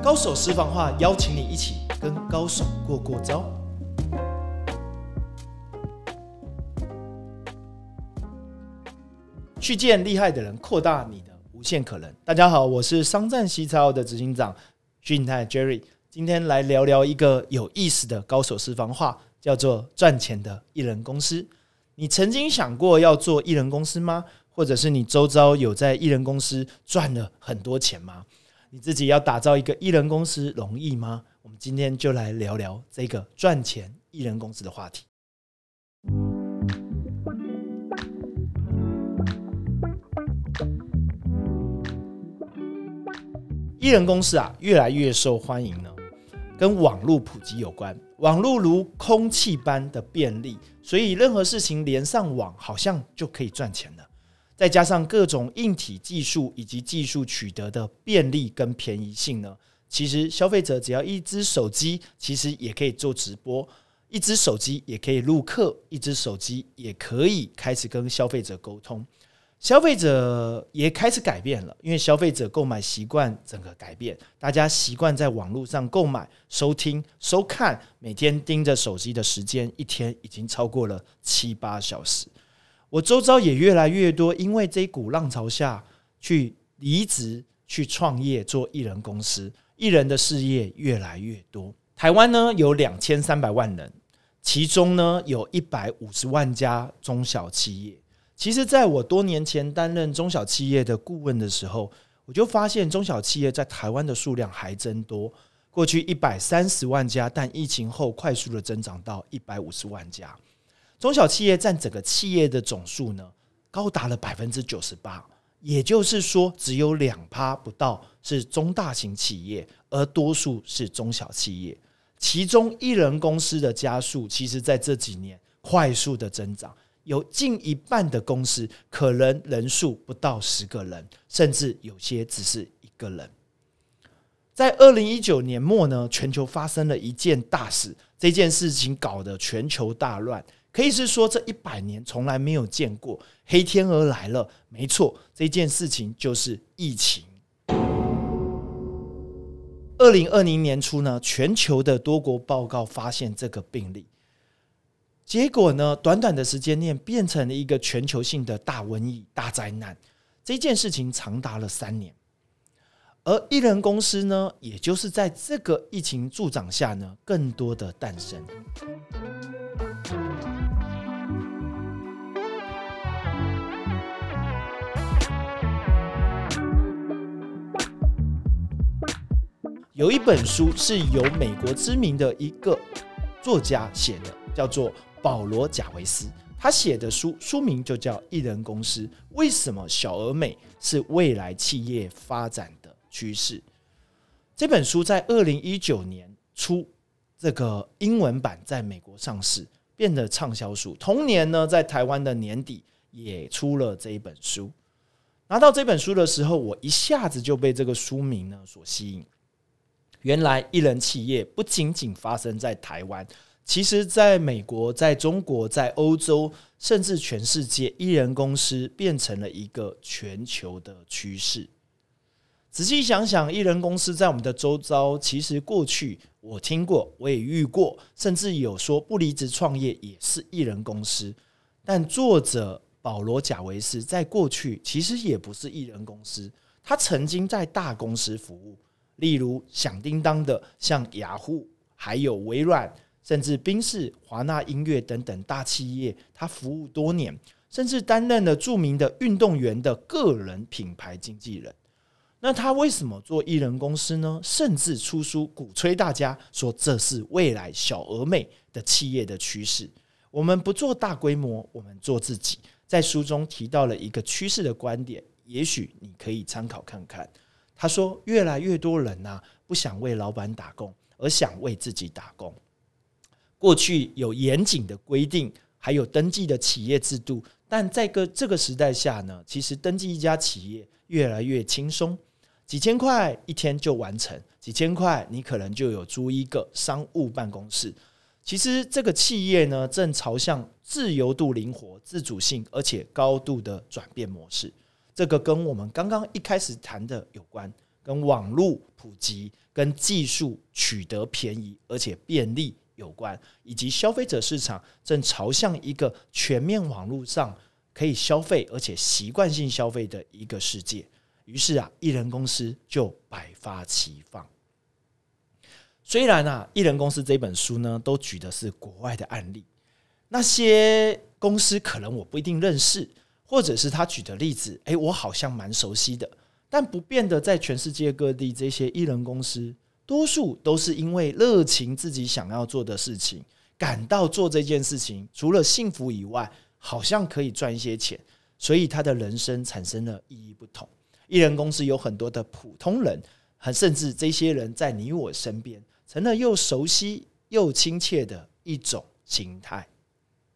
高手私房话，邀请你一起跟高手过过招。去见厉害的人，扩大你的无限可能。大家好，我是商战西超的执行长俊泰 Jerry，今天来聊聊一个有意思的高手私房话，叫做赚钱的艺人公司。你曾经想过要做艺人公司吗？或者是你周遭有在艺人公司赚了很多钱吗？你自己要打造一个艺人公司容易吗？我们今天就来聊聊这个赚钱艺人公司的话题。艺人公司啊，越来越受欢迎呢，跟网络普及有关。网络如空气般的便利，所以任何事情连上网，好像就可以赚钱了。再加上各种硬体技术以及技术取得的便利跟便宜性呢，其实消费者只要一只手机，其实也可以做直播；一只手机也可以录课；一只手机也可以开始跟消费者沟通。消费者也开始改变了，因为消费者购买习惯整个改变，大家习惯在网络上购买、收听、收看，每天盯着手机的时间，一天已经超过了七八小时。我周遭也越来越多，因为这股浪潮下去离职、去创业做艺人公司，艺人的事业越来越多。台湾呢有两千三百万人，其中呢有一百五十万家中小企业。其实，在我多年前担任中小企业的顾问的时候，我就发现中小企业在台湾的数量还真多。过去一百三十万家，但疫情后快速的增长到一百五十万家。中小企业占整个企业的总数呢，高达了百分之九十八。也就是说，只有两趴不到是中大型企业，而多数是中小企业。其中，一人公司的加速，其实在这几年快速的增长。有近一半的公司可能人数不到十个人，甚至有些只是一个人。在二零一九年末呢，全球发生了一件大事，这件事情搞得全球大乱，可以是说这一百年从来没有见过，黑天鹅来了。没错，这件事情就是疫情。二零二零年初呢，全球的多国报告发现这个病例。结果呢？短短的时间内变成了一个全球性的大瘟疫、大灾难。这件事情长达了三年，而艺人公司呢，也就是在这个疫情助长下呢，更多的诞生。有一本书是由美国知名的一个作家写的，叫做。保罗·贾维斯他写的书书名就叫《艺人公司》，为什么小而美是未来企业发展的趋势？这本书在二零一九年初，这个英文版在美国上市，变得畅销书。同年呢，在台湾的年底也出了这一本书。拿到这本书的时候，我一下子就被这个书名呢所吸引。原来，艺人企业不仅仅发生在台湾。其实，在美国、在中国、在欧洲，甚至全世界，艺人公司变成了一个全球的趋势。仔细想想，艺人公司在我们的周遭，其实过去我听过，我也遇过，甚至有说不离职创业也是艺人公司。但作者保罗·贾维斯在过去其实也不是艺人公司，他曾经在大公司服务，例如响叮当的像雅虎，还有微软。甚至宾士、华纳音乐等等大企业，他服务多年，甚至担任了著名的运动员的个人品牌经纪人。那他为什么做艺人公司呢？甚至出书鼓吹大家说这是未来小而美的企业的趋势。我们不做大规模，我们做自己。在书中提到了一个趋势的观点，也许你可以参考看看。他说，越来越多人呐，不想为老板打工，而想为自己打工。过去有严谨的规定，还有登记的企业制度，但在个这个时代下呢，其实登记一家企业越来越轻松，几千块一天就完成，几千块你可能就有租一个商务办公室。其实这个企业呢，正朝向自由度、灵活、自主性，而且高度的转变模式。这个跟我们刚刚一开始谈的有关，跟网络普及、跟技术取得便宜而且便利有关，以及消费者市场正朝向一个全面网络上可以消费而且习惯性消费的一个世界。于是啊，艺人公司就百发齐放。虽然啊，艺人公司这本书呢，都举的是国外的案例，那些公司可能我不一定认识，或者是他举的例子，诶，我好像蛮熟悉的。但不变的，在全世界各地，这些艺人公司，多数都是因为热情自己想要做的事情，感到做这件事情除了幸福以外，好像可以赚一些钱，所以他的人生产生了意义不同。艺人公司有很多的普通人，很甚至这些人在你我身边，成了又熟悉又亲切的一种形态。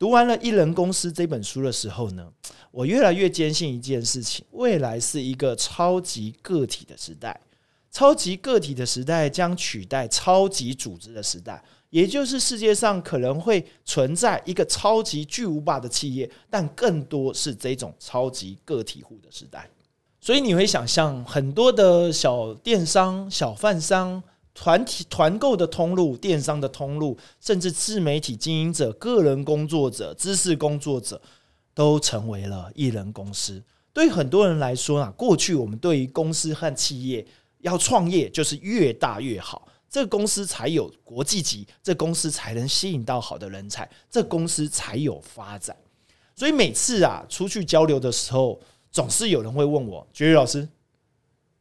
读完了《艺人公司》这本书的时候呢，我越来越坚信一件事情：未来是一个超级个体的时代。超级个体的时代将取代超级组织的时代，也就是世界上可能会存在一个超级巨无霸的企业，但更多是这种超级个体户的时代。所以你会想象很多的小电商、小贩商。团体团购的通路、电商的通路，甚至自媒体经营者、个人工作者、知识工作者，都成为了艺人公司。对于很多人来说啊，过去我们对于公司和企业要创业，就是越大越好，这个公司才有国际级，这公司才能吸引到好的人才，这公司才有发展。所以每次啊出去交流的时候，总是有人会问我：“绝育老师，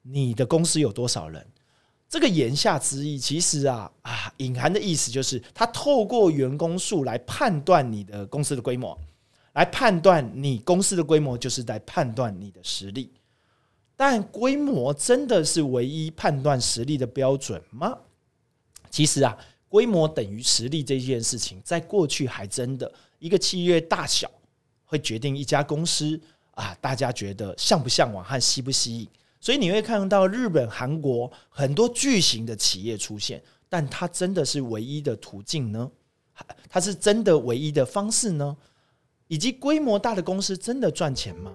你的公司有多少人？”这个言下之意，其实啊啊，隐含的意思就是，他透过员工数来判断你的公司的规模，来判断你公司的规模，就是在判断你的实力。但规模真的是唯一判断实力的标准吗？其实啊，规模等于实力这件事情，在过去还真的一个企业大小会决定一家公司啊，大家觉得向不向往和吸不吸引。所以你会看到日本、韩国很多巨型的企业出现，但它真的是唯一的途径呢？它是真的唯一的方式呢？以及规模大的公司真的赚钱吗？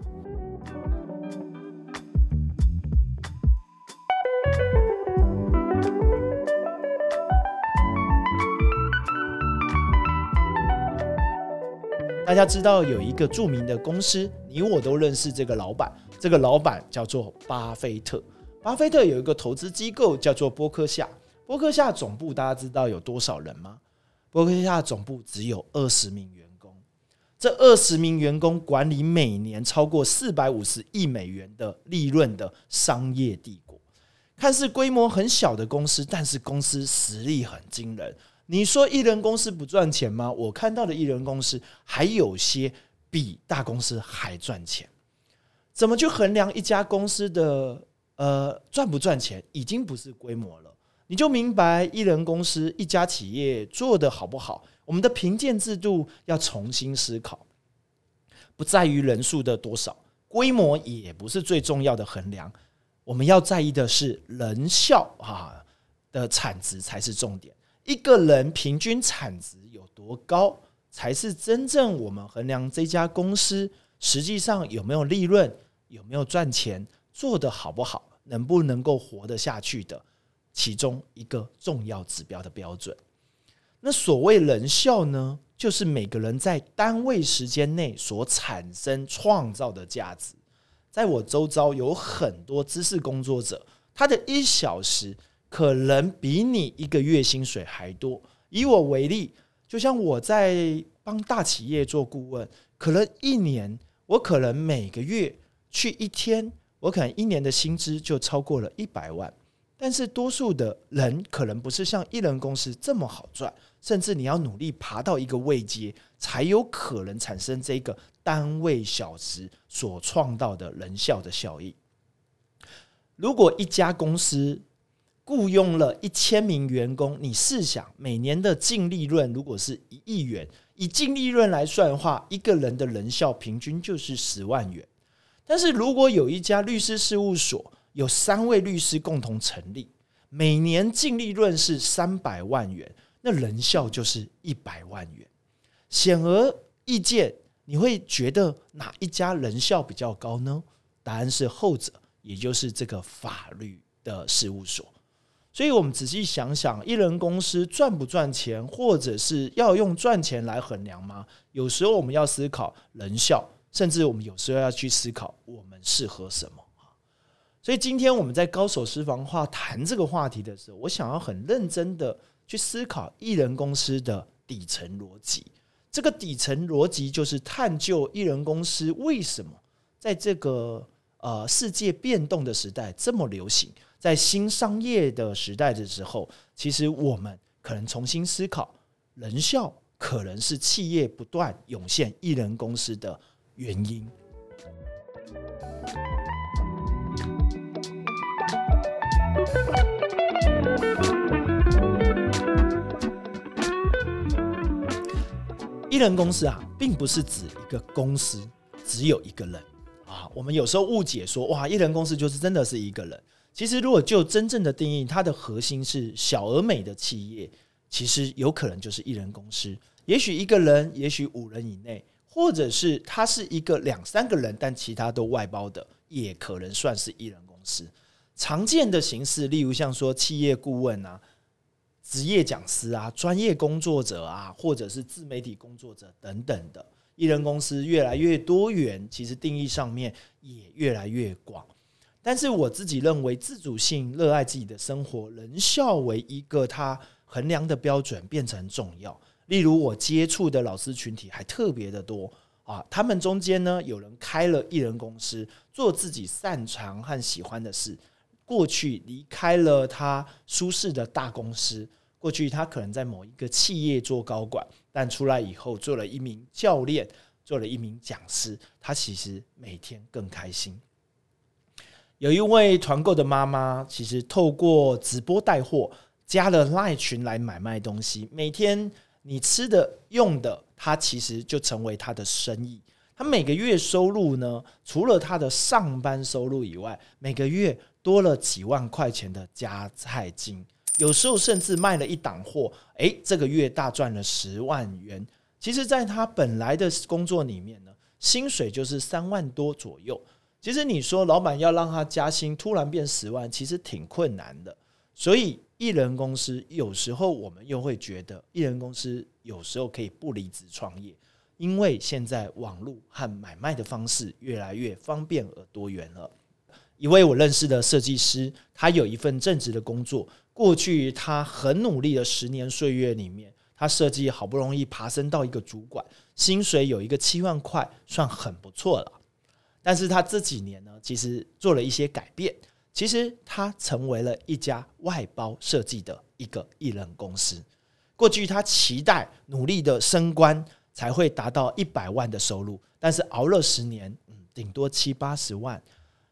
大家知道有一个著名的公司，你我都认识这个老板。这个老板叫做巴菲特。巴菲特有一个投资机构叫做波克夏。波克夏总部大家知道有多少人吗？波克夏总部只有二十名员工。这二十名员工管理每年超过四百五十亿美元的利润的商业帝国。看似规模很小的公司，但是公司实力很惊人。你说艺人公司不赚钱吗？我看到的艺人公司还有些比大公司还赚钱。怎么去衡量一家公司的呃赚不赚钱？已经不是规模了，你就明白艺人公司一家企业做的好不好。我们的评鉴制度要重新思考，不在于人数的多少，规模也不是最重要的衡量。我们要在意的是人效啊的产值才是重点。一个人平均产值有多高，才是真正我们衡量这家公司实际上有没有利润、有没有赚钱、做得好不好、能不能够活得下去的其中一个重要指标的标准。那所谓人效呢，就是每个人在单位时间内所产生创造的价值。在我周遭有很多知识工作者，他的一小时。可能比你一个月薪水还多。以我为例，就像我在帮大企业做顾问，可能一年我可能每个月去一天，我可能一年的薪资就超过了一百万。但是多数的人可能不是像艺人公司这么好赚，甚至你要努力爬到一个位阶，才有可能产生这个单位小时所创造的人效的效益。如果一家公司，雇佣了一千名员工，你试想，每年的净利润如果是一亿元，以净利润来算的话，一个人的人效平均就是十万元。但是如果有一家律师事务所，有三位律师共同成立，每年净利润是三百万元，那人效就是一百万元。显而易见，你会觉得哪一家人效比较高呢？答案是后者，也就是这个法律。的事务所。所以，我们仔细想想，艺人公司赚不赚钱，或者是要用赚钱来衡量吗？有时候我们要思考人效，甚至我们有时候要去思考我们适合什么所以，今天我们在高手私房话谈这个话题的时候，我想要很认真的去思考艺人公司的底层逻辑。这个底层逻辑就是探究艺人公司为什么在这个呃世界变动的时代这么流行。在新商业的时代的时候，其实我们可能重新思考，人效可能是企业不断涌现艺人公司的原因。艺人公司啊，并不是指一个公司只有一个人啊。我们有时候误解说，哇，艺人公司就是真的是一个人。其实，如果就真正的定义，它的核心是小而美的企业，其实有可能就是一人公司。也许一个人，也许五人以内，或者是它是一个两三个人，但其他都外包的，也可能算是一人公司。常见的形式，例如像说企业顾问啊、职业讲师啊、专业工作者啊，或者是自媒体工作者等等的，一人公司越来越多元，其实定义上面也越来越广。但是我自己认为，自主性、热爱自己的生活、人效为一个他衡量的标准变成重要。例如，我接触的老师群体还特别的多啊，他们中间呢，有人开了艺人公司，做自己擅长和喜欢的事。过去离开了他舒适的大公司，过去他可能在某一个企业做高管，但出来以后做了一名教练，做了一名讲师，他其实每天更开心。有一位团购的妈妈，其实透过直播带货，加了赖群来买卖东西。每天你吃的用的，她其实就成为她的生意。她每个月收入呢，除了她的上班收入以外，每个月多了几万块钱的加菜金。有时候甚至卖了一档货，诶，这个月大赚了十万元。其实，在她本来的工作里面呢，薪水就是三万多左右。其实你说老板要让他加薪，突然变十万，其实挺困难的。所以艺人公司有时候我们又会觉得，艺人公司有时候可以不离职创业，因为现在网络和买卖的方式越来越方便而多元了。一位我认识的设计师，他有一份正职的工作，过去他很努力的十年岁月里面，他设计好不容易爬升到一个主管，薪水有一个七万块，算很不错了。但是他这几年呢，其实做了一些改变。其实他成为了一家外包设计的一个艺人公司。过去他期待努力的升官才会达到一百万的收入，但是熬了十年，嗯，顶多七八十万，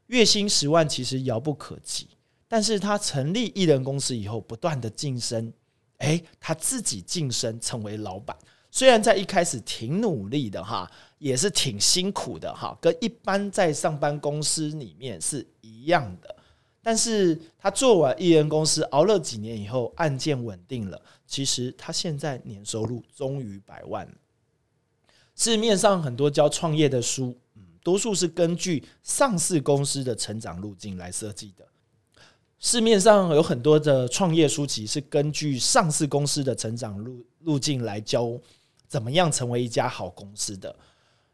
月薪十万其实遥不可及。但是他成立艺人公司以后，不断的晋升，诶，他自己晋升成为老板。虽然在一开始挺努力的哈，也是挺辛苦的哈，跟一般在上班公司里面是一样的。但是他做完艺人公司，熬了几年以后，案件稳定了，其实他现在年收入终于百万。市面上很多教创业的书，嗯，多数是根据上市公司的成长路径来设计的。市面上有很多的创业书籍是根据上市公司的成长路路径来教。怎么样成为一家好公司的？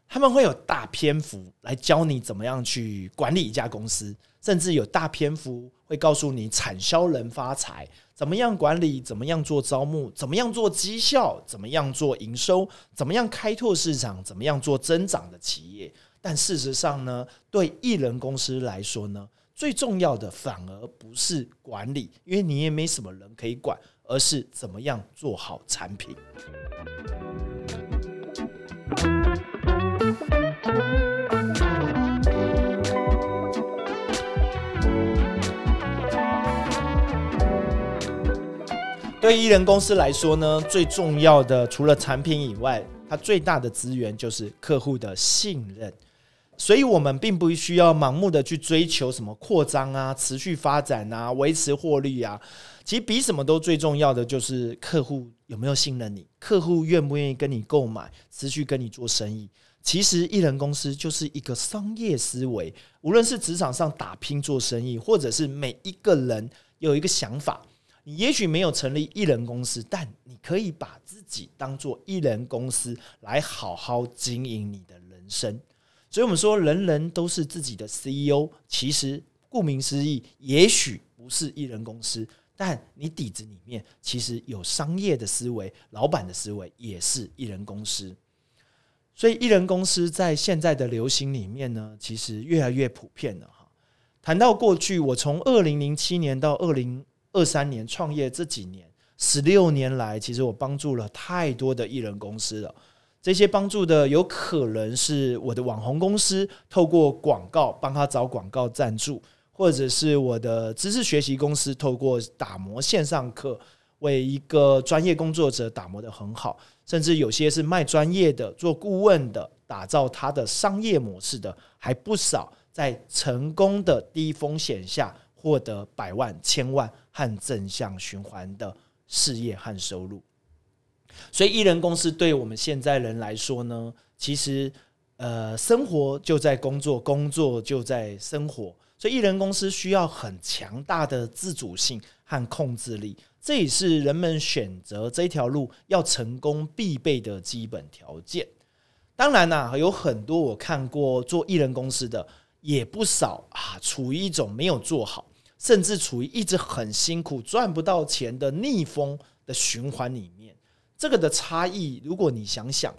他们会有大篇幅来教你怎么样去管理一家公司，甚至有大篇幅会告诉你产销人发财，怎么样管理，怎么样做招募，怎么样做绩效，怎么样做营收，怎么样开拓市场，怎么样做增长的企业。但事实上呢，对艺人公司来说呢，最重要的反而不是管理，因为你也没什么人可以管，而是怎么样做好产品。对艺人公司来说呢，最重要的除了产品以外，它最大的资源就是客户的信任。所以，我们并不需要盲目的去追求什么扩张啊、持续发展啊、维持获利啊。其实，比什么都最重要的就是客户有没有信任你，客户愿不愿意跟你购买，持续跟你做生意。其实艺人公司就是一个商业思维，无论是职场上打拼做生意，或者是每一个人有一个想法，你也许没有成立艺人公司，但你可以把自己当做艺人公司来好好经营你的人生。所以，我们说人人都是自己的 CEO，其实顾名思义，也许不是艺人公司。但你底子里面其实有商业的思维，老板的思维也是艺人公司，所以艺人公司在现在的流行里面呢，其实越来越普遍了哈。谈到过去，我从二零零七年到二零二三年创业这几年，十六年来，其实我帮助了太多的艺人公司了。这些帮助的有可能是我的网红公司，透过广告帮他找广告赞助。或者是我的知识学习公司，透过打磨线上课，为一个专业工作者打磨的很好，甚至有些是卖专业的、做顾问的，打造他的商业模式的还不少，在成功的低风险下获得百万、千万和正向循环的事业和收入。所以，艺人公司对我们现在人来说呢，其实呃，生活就在工作，工作就在生活。所以，艺人公司需要很强大的自主性和控制力，这也是人们选择这条路要成功必备的基本条件。当然啦，有很多我看过做艺人公司的，也不少啊，处于一种没有做好，甚至处于一直很辛苦赚不到钱的逆风的循环里面。这个的差异，如果你想想，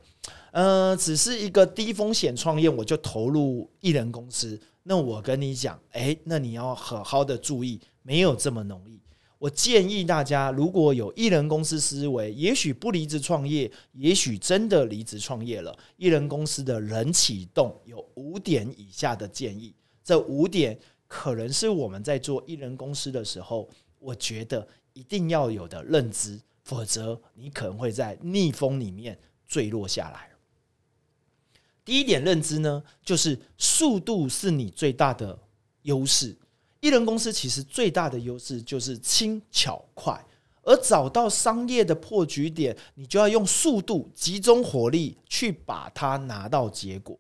呃，只是一个低风险创业，我就投入艺人公司。那我跟你讲，哎，那你要好好的注意，没有这么容易。我建议大家，如果有艺人公司思维，也许不离职创业，也许真的离职创业了。艺人公司的人启动有五点以下的建议，这五点可能是我们在做艺人公司的时候，我觉得一定要有的认知，否则你可能会在逆风里面坠落下来。第一点认知呢，就是速度是你最大的优势。艺人公司其实最大的优势就是轻巧快，而找到商业的破局点，你就要用速度、集中火力去把它拿到结果。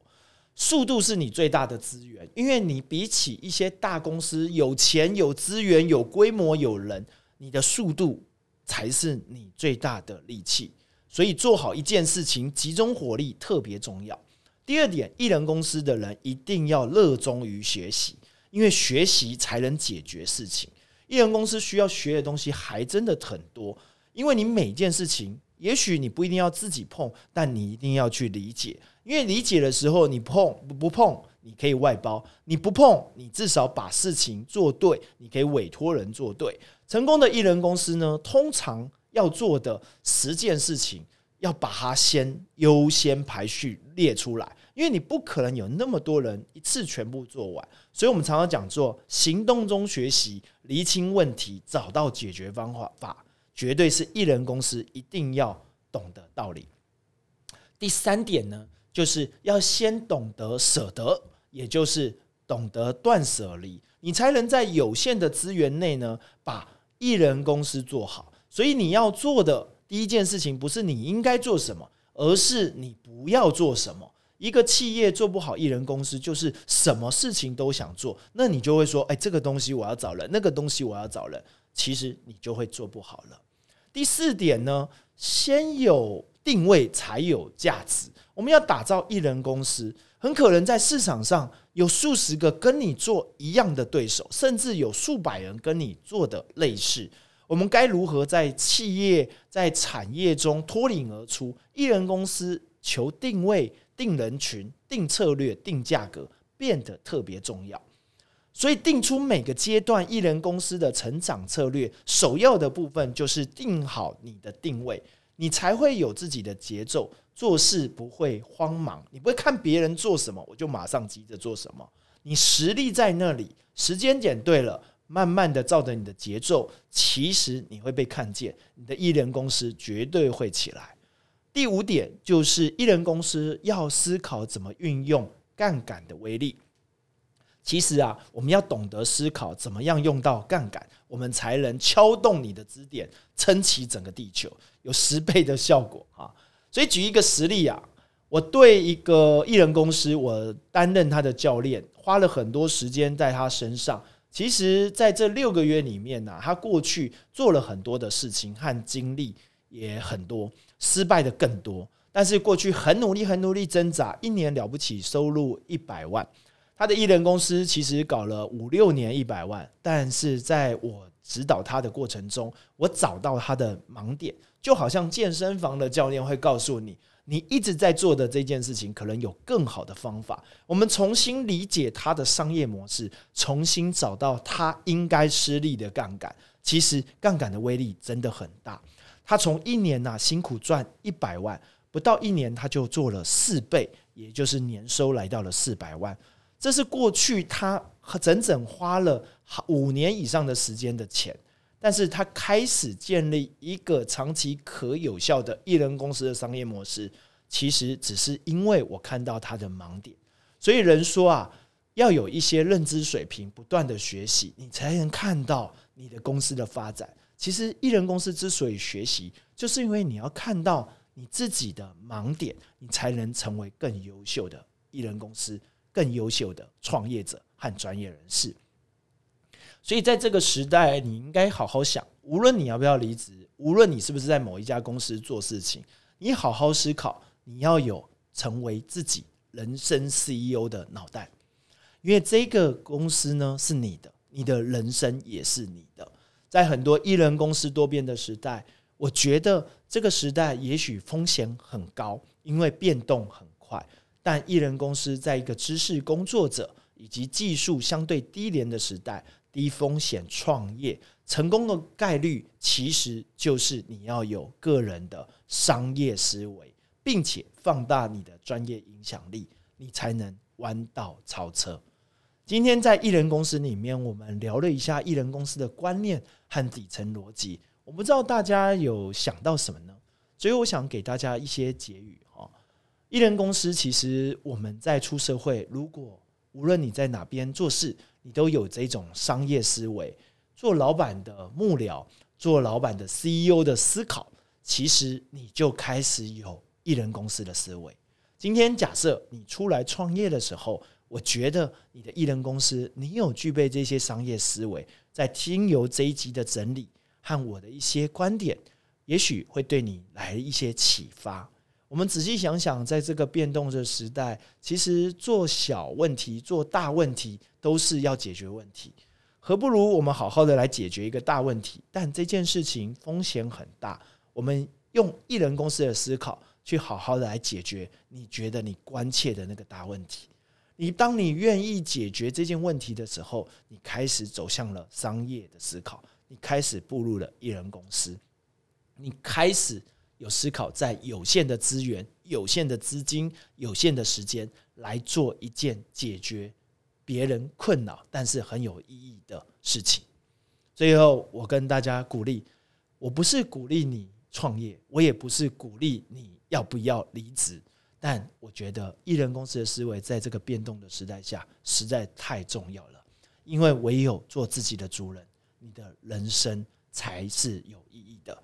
速度是你最大的资源，因为你比起一些大公司有钱、有资源、有规模、有人，你的速度才是你最大的利器。所以做好一件事情，集中火力特别重要。第二点，艺人公司的人一定要热衷于学习，因为学习才能解决事情。艺人公司需要学的东西还真的很多，因为你每件事情，也许你不一定要自己碰，但你一定要去理解。因为理解的时候，你碰不碰，你可以外包；你不碰，你至少把事情做对，你可以委托人做对。成功的艺人公司呢，通常要做的十件事情。要把它先优先排序列出来，因为你不可能有那么多人一次全部做完，所以我们常常讲做行动中学习，厘清问题，找到解决方法，法绝对是艺人公司一定要懂的道理。第三点呢，就是要先懂得舍得，也就是懂得断舍离，你才能在有限的资源内呢，把艺人公司做好。所以你要做的。第一件事情不是你应该做什么，而是你不要做什么。一个企业做不好艺人公司，就是什么事情都想做，那你就会说：“哎，这个东西我要找人，那个东西我要找人。”其实你就会做不好了。第四点呢，先有定位才有价值。我们要打造艺人公司，很可能在市场上有数十个跟你做一样的对手，甚至有数百人跟你做的类似。我们该如何在企业、在产业中脱颖而出？艺人公司求定位、定人群、定策略、定价格变得特别重要。所以，定出每个阶段艺人公司的成长策略，首要的部分就是定好你的定位，你才会有自己的节奏，做事不会慌忙。你不会看别人做什么，我就马上急着做什么。你实力在那里，时间点对了。慢慢的照着你的节奏，其实你会被看见，你的艺人公司绝对会起来。第五点就是艺人公司要思考怎么运用杠杆的威力。其实啊，我们要懂得思考怎么样用到杠杆，我们才能敲动你的支点，撑起整个地球，有十倍的效果啊！所以举一个实例啊，我对一个艺人公司，我担任他的教练，花了很多时间在他身上。其实，在这六个月里面呢，他过去做了很多的事情和经历也很多，失败的更多。但是过去很努力、很努力挣扎，一年了不起收入一百万。他的艺人公司其实搞了五六年一百万，但是在我指导他的过程中，我找到他的盲点，就好像健身房的教练会告诉你。你一直在做的这件事情，可能有更好的方法。我们重新理解他的商业模式，重新找到他应该失利的杠杆。其实杠杆的威力真的很大。他从一年呐辛苦赚一百万，不到一年他就做了四倍，也就是年收来到了四百万。这是过去他整整花了五年以上的时间的钱。但是他开始建立一个长期可有效的艺人公司的商业模式，其实只是因为我看到他的盲点。所以人说啊，要有一些认知水平，不断的学习，你才能看到你的公司的发展。其实艺人公司之所以学习，就是因为你要看到你自己的盲点，你才能成为更优秀的艺人公司、更优秀的创业者和专业人士。所以在这个时代，你应该好好想，无论你要不要离职，无论你是不是在某一家公司做事情，你好好思考，你要有成为自己人生 CEO 的脑袋，因为这个公司呢是你的，你的人生也是你的。在很多艺人公司多变的时代，我觉得这个时代也许风险很高，因为变动很快。但艺人公司在一个知识工作者以及技术相对低廉的时代。低风险创业成功的概率，其实就是你要有个人的商业思维，并且放大你的专业影响力，你才能弯道超车。今天在艺人公司里面，我们聊了一下艺人公司的观念和底层逻辑。我不知道大家有想到什么呢？所以我想给大家一些结语哈。艺人公司其实我们在出社会，如果无论你在哪边做事，你都有这种商业思维，做老板的幕僚，做老板的 CEO 的思考，其实你就开始有艺人公司的思维。今天假设你出来创业的时候，我觉得你的艺人公司，你有具备这些商业思维，在听由这一集的整理和我的一些观点，也许会对你来一些启发。我们仔细想想，在这个变动的时代，其实做小问题、做大问题都是要解决问题，何不如我们好好的来解决一个大问题？但这件事情风险很大，我们用艺人公司的思考去好好的来解决你觉得你关切的那个大问题。你当你愿意解决这件问题的时候，你开始走向了商业的思考，你开始步入了艺人公司，你开始。有思考，在有限的资源、有限的资金、有限的时间来做一件解决别人困扰但是很有意义的事情。最后，我跟大家鼓励：我不是鼓励你创业，我也不是鼓励你要不要离职。但我觉得，艺人公司的思维在这个变动的时代下实在太重要了，因为唯有做自己的主人，你的人生才是有意义的。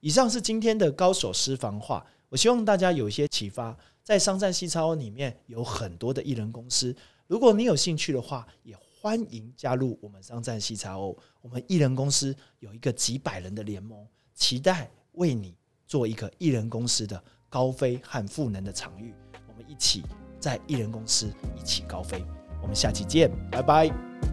以上是今天的高手私房话，我希望大家有一些启发。在商战西超里面有很多的艺人公司，如果你有兴趣的话，也欢迎加入我们商战西超。我们艺人公司有一个几百人的联盟，期待为你做一个艺人公司的高飞和赋能的场域。我们一起在艺人公司一起高飞。我们下期见，拜拜。